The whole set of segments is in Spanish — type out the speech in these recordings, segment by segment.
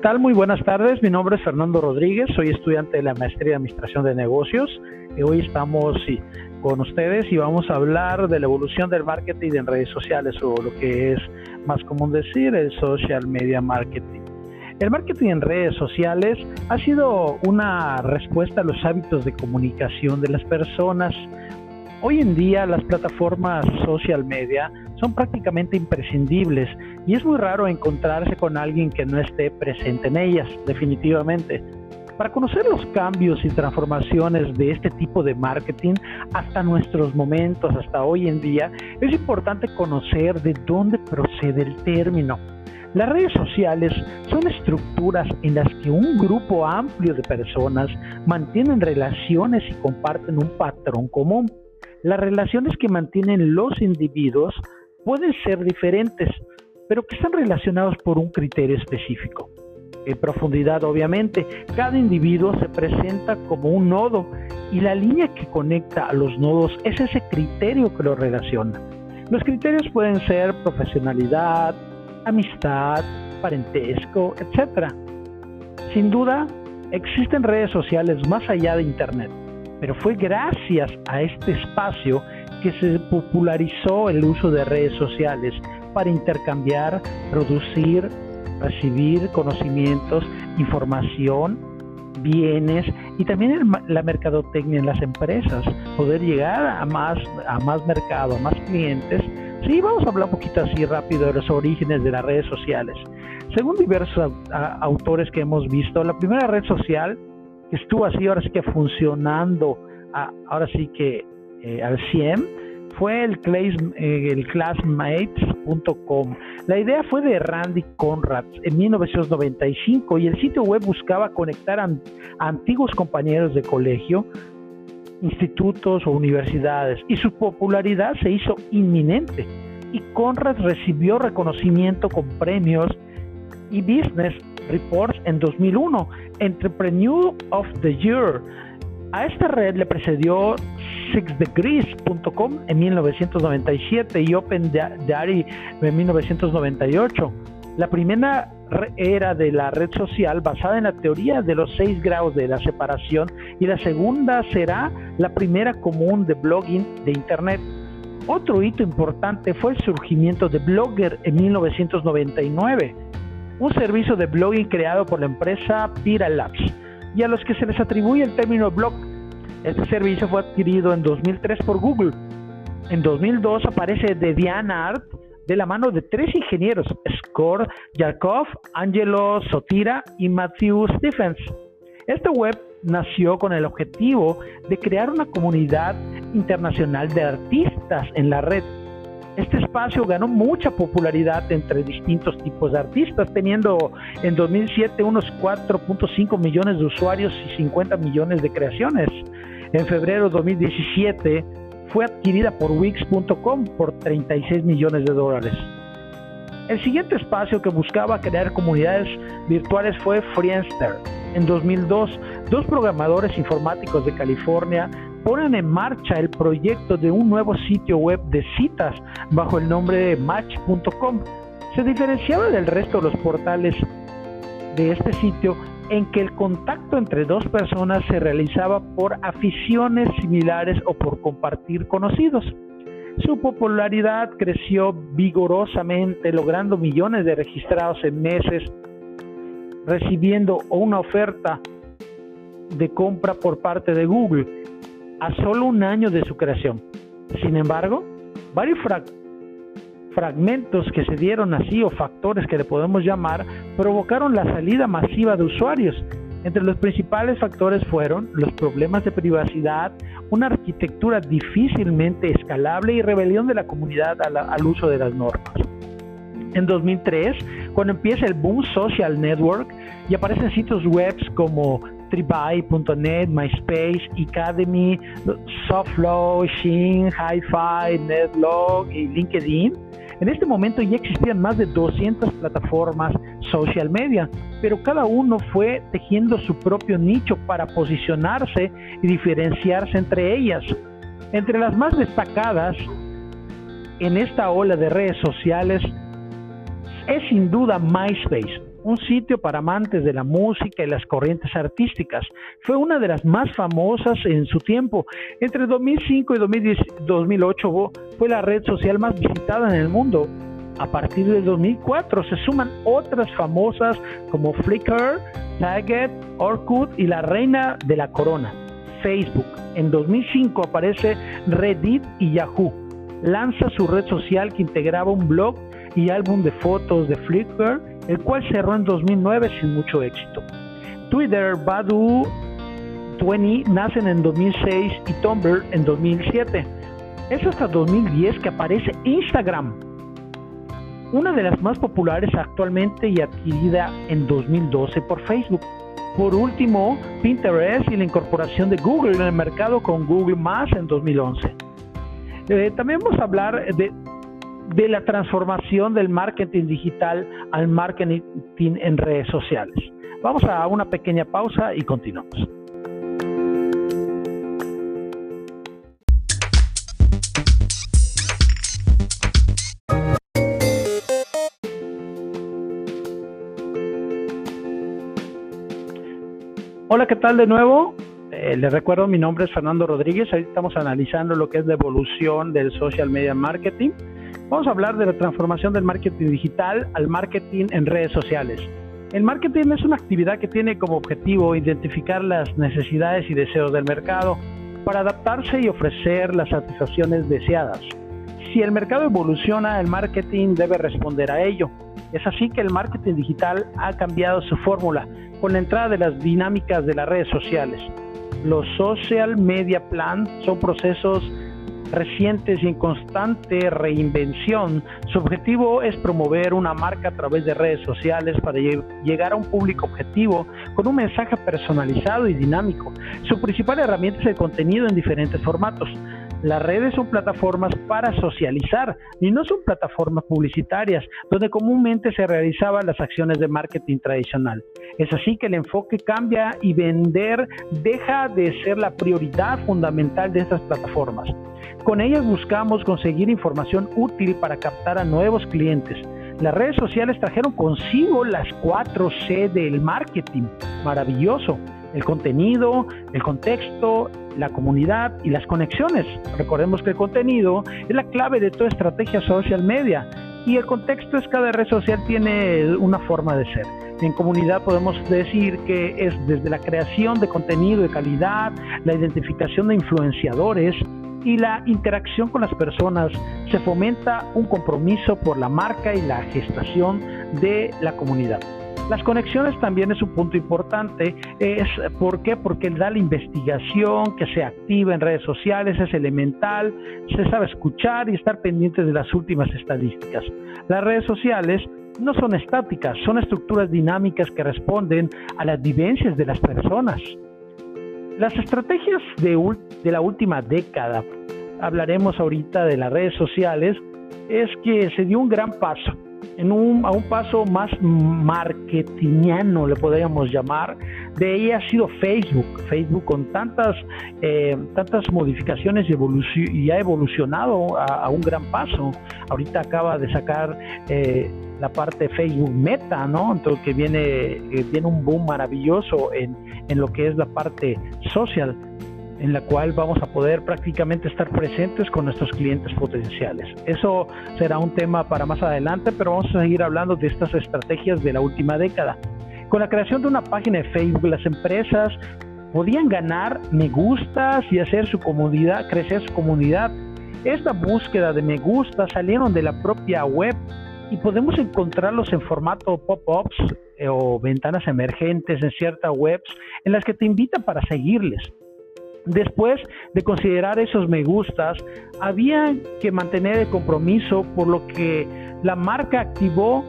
Hola, ¿qué tal? Muy buenas tardes. Mi nombre es Fernando Rodríguez, soy estudiante de la Maestría de Administración de Negocios hoy estamos con ustedes y vamos a hablar de la evolución del marketing en redes sociales o lo que es más común decir el social media marketing. El marketing en redes sociales ha sido una respuesta a los hábitos de comunicación de las personas. Hoy en día las plataformas social media son prácticamente imprescindibles y es muy raro encontrarse con alguien que no esté presente en ellas, definitivamente. Para conocer los cambios y transformaciones de este tipo de marketing hasta nuestros momentos, hasta hoy en día, es importante conocer de dónde procede el término. Las redes sociales son estructuras en las que un grupo amplio de personas mantienen relaciones y comparten un patrón común. Las relaciones que mantienen los individuos pueden ser diferentes, pero que están relacionados por un criterio específico. En profundidad, obviamente, cada individuo se presenta como un nodo y la línea que conecta a los nodos es ese criterio que lo relaciona. Los criterios pueden ser profesionalidad, amistad, parentesco, etc. Sin duda, existen redes sociales más allá de Internet, pero fue gracias a este espacio que se popularizó el uso de redes sociales para intercambiar, producir, recibir conocimientos, información, bienes y también la mercadotecnia en las empresas, poder llegar a más, a más mercado, a más clientes. Sí, vamos a hablar un poquito así rápido de los orígenes de las redes sociales. Según diversos autores que hemos visto, la primera red social estuvo así ahora sí que funcionando, ahora sí que eh, al 100 fue el, eh, el classmates.com. La idea fue de Randy Conrad en 1995 y el sitio web buscaba conectar a, antiguos compañeros de colegio, institutos o universidades y su popularidad se hizo inminente y Conrad recibió reconocimiento con premios y Business Reports en 2001, Entrepreneur of the Year. A esta red le precedió sixdegrees.com en 1997 y Open Diary en 1998. La primera era de la red social basada en la teoría de los seis grados de la separación y la segunda será la primera común de blogging de Internet. Otro hito importante fue el surgimiento de Blogger en 1999, un servicio de blogging creado por la empresa Pira Labs y a los que se les atribuye el término blog este servicio fue adquirido en 2003 por Google. En 2002 aparece DeviantArt de la mano de tres ingenieros, Skor Yarkov, Angelo Sotira y Matthew Stephens. Esta web nació con el objetivo de crear una comunidad internacional de artistas en la red. Este espacio ganó mucha popularidad entre distintos tipos de artistas, teniendo en 2007 unos 4.5 millones de usuarios y 50 millones de creaciones. En febrero de 2017 fue adquirida por Wix.com por 36 millones de dólares. El siguiente espacio que buscaba crear comunidades virtuales fue Friendster. En 2002, dos programadores informáticos de California ponen en marcha el proyecto de un nuevo sitio web de citas bajo el nombre de Match.com. Se diferenciaba del resto de los portales de este sitio en que el contacto entre dos personas se realizaba por aficiones similares o por compartir conocidos. Su popularidad creció vigorosamente, logrando millones de registrados en meses, recibiendo una oferta de compra por parte de Google a solo un año de su creación. Sin embargo, varios fragmentos que se dieron así o factores que le podemos llamar provocaron la salida masiva de usuarios. Entre los principales factores fueron los problemas de privacidad, una arquitectura difícilmente escalable y rebelión de la comunidad al, uso de las normas. En 2003, cuando empieza el boom social network y aparecen sitios web como Tribuy.net, MySpace, Academy, Softflow, Shin, HiFi, Netlog y LinkedIn, en este momento ya existían más de 200 plataformas social media, pero cada uno fue tejiendo su propio nicho para posicionarse y diferenciarse entre ellas. Entre las más destacadas en esta ola de redes sociales es sin duda MySpace, un sitio para amantes de la música y las corrientes artísticas. Fue una de las más famosas en su tiempo. Entre 2005 y 2008 fue la red social más visitada en el mundo. A partir de 2004 se suman otras famosas como Flickr, Target, Orkut y la reina de la corona, Facebook. En 2005 aparece Reddit y Yahoo. Lanza su red social que integraba un blog y álbum de fotos de Flickr el cual cerró en 2009 sin mucho éxito. Twitter, Badu, 20 nacen en 2006 y Tumblr en 2007. Es hasta 2010 que aparece Instagram, una de las más populares actualmente y adquirida en 2012 por Facebook. Por último, Pinterest y la incorporación de Google en el mercado con Google Más en 2011. Eh, también vamos a hablar de de la transformación del marketing digital al marketing en redes sociales. Vamos a una pequeña pausa y continuamos. Hola, ¿qué tal de nuevo? Eh, les recuerdo, mi nombre es Fernando Rodríguez. Ahí estamos analizando lo que es la evolución del social media marketing. Vamos a hablar de la transformación del marketing digital al marketing en redes sociales. El marketing es una actividad que tiene como objetivo identificar las necesidades y deseos del mercado para adaptarse y ofrecer las satisfacciones deseadas. Si el mercado evoluciona, el marketing debe responder a ello. Es así que el marketing digital ha cambiado su fórmula con la entrada de las dinámicas de las redes sociales. Los social media plan son procesos recientes y en constante reinvención. Su objetivo es promover una marca a través de redes sociales para llegar a un público objetivo con un mensaje personalizado y dinámico. Su principal herramienta es el contenido en diferentes formatos. Las redes son plataformas para socializar y no son plataformas publicitarias donde comúnmente se realizaban las acciones de marketing tradicional. Es así que el enfoque cambia y vender deja de ser la prioridad fundamental de estas plataformas. Con ellas buscamos conseguir información útil para captar a nuevos clientes. Las redes sociales trajeron consigo las 4C del marketing. Maravilloso. El contenido, el contexto, la comunidad y las conexiones. Recordemos que el contenido es la clave de toda estrategia social media y el contexto es cada red social tiene una forma de ser. En comunidad podemos decir que es desde la creación de contenido de calidad, la identificación de influenciadores, y la interacción con las personas se fomenta un compromiso por la marca y la gestación de la comunidad. Las conexiones también es un punto importante. Es, ¿Por qué? Porque da la investigación que se activa en redes sociales, es elemental, se sabe escuchar y estar pendientes de las últimas estadísticas. Las redes sociales no son estáticas, son estructuras dinámicas que responden a las vivencias de las personas. Las estrategias de, de la última década, hablaremos ahorita de las redes sociales, es que se dio un gran paso, en un, a un paso más marketingiano, le podríamos llamar. De ahí ha sido Facebook. Facebook con tantas, eh, tantas modificaciones y, ha evolucionado a, un gran paso. Ahorita acaba de sacar eh, la parte Facebook Meta, ¿no? Entonces que viene, eh, viene un boom maravilloso en, en lo que es la parte social en la cual vamos a poder prácticamente estar presentes con nuestros clientes potenciales. Eso será un tema para más adelante, pero vamos a seguir hablando de estas estrategias de la última década. Con la creación de una página de Facebook, las empresas podían ganar me gustas y hacer su comunidad, crecer su comunidad. Esta búsqueda de me gusta salieron de la propia web y podemos encontrarlos en formato pop-ups eh, o ventanas emergentes en ciertas webs en las que te invitan para seguirles. Después de considerar esos me gustas, había que mantener el compromiso por lo que la marca activó,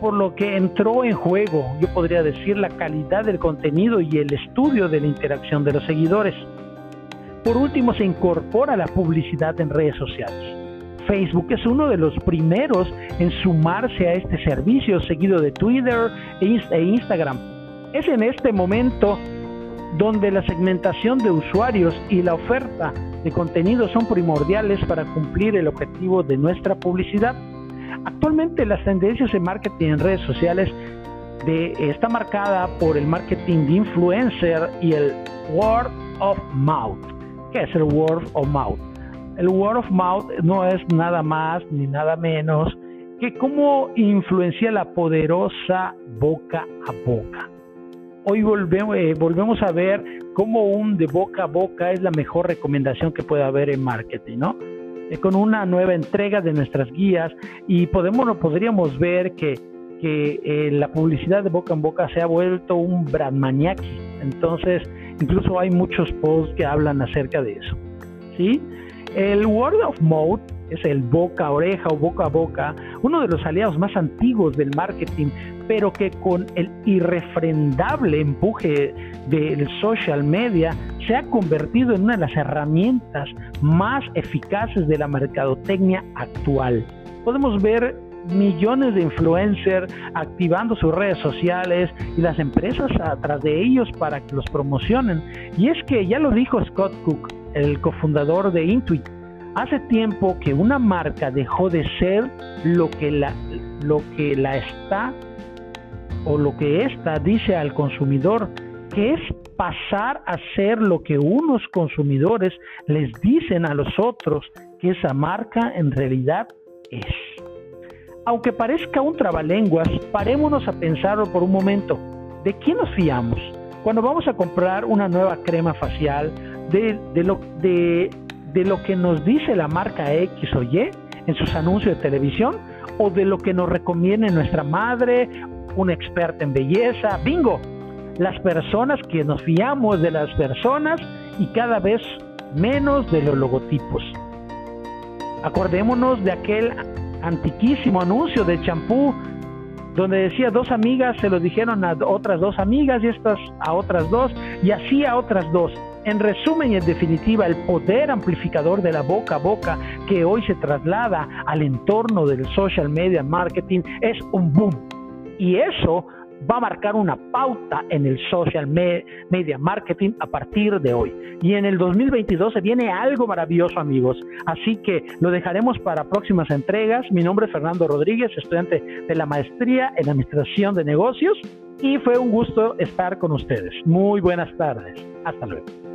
por lo que entró en juego, yo podría decir, la calidad del contenido y el estudio de la interacción de los seguidores. Por último, se incorpora la publicidad en redes sociales. Facebook es uno de los primeros en sumarse a este servicio, seguido de Twitter e, e Instagram. Es en este momento donde la segmentación de usuarios y la oferta de contenido son primordiales para cumplir el objetivo de nuestra publicidad. Actualmente las tendencias de marketing en redes sociales de, está marcada por el marketing de influencer y el word of mouth. ¿Qué es el word of mouth? El word of mouth no es nada más ni nada menos que cómo influencia la poderosa boca a boca. Hoy volvemos, eh, volvemos a ver cómo un de boca a boca es la mejor recomendación que puede haber en marketing, ¿no? Eh, con una nueva entrega de nuestras guías y podemos, podríamos ver que, eh, la publicidad de boca en boca se ha vuelto un brand. Entonces, incluso hay muchos posts que hablan acerca de eso. ¿sí? El word of mouth es el boca a oreja o boca a boca, uno de los aliados más antiguos del marketing, pero que con el irrefrendable empuje del social media se ha convertido en una de las herramientas más eficaces de la mercadotecnia actual. Podemos ver millones de influencers activando sus redes sociales y las empresas atrás de ellos para que los promocionen. Y es que ya lo dijo Scott Cook, el cofundador de Intuit, hace tiempo que una marca dejó de ser lo que la, lo que la está o lo que ésta dice al consumidor, que es pasar a ser lo que unos consumidores les dicen a los otros que esa marca en realidad es. Aunque parezca un trabalenguas, parémonos a pensarlo por un momento. ¿De quién nos fiamos? Cuando vamos a comprar una nueva crema facial, de, lo, de, de lo que nos dice la marca X o Y en sus anuncios de televisión, o de lo que nos recomienda nuestra madre, una experta en belleza. Bingo, las personas que nos fiamos de las personas y cada vez menos de los logotipos. Acordémonos de aquel antiquísimo anuncio de champú donde decía dos amigas se lo dijeron a otras dos amigas y estas a otras dos y así a otras dos. En resumen y en definitiva, el poder amplificador de la boca a boca que hoy se traslada al entorno del social media marketing es un boom. Y eso va a marcar una pauta en el social media marketing a partir de hoy. Y en el 2022 se viene algo maravilloso, amigos. Así que lo dejaremos para próximas entregas. Mi nombre es Fernando Rodríguez, estudiante de la maestría en Administración de Negocios. Y fue un gusto estar con ustedes. Muy buenas tardes. Hasta luego.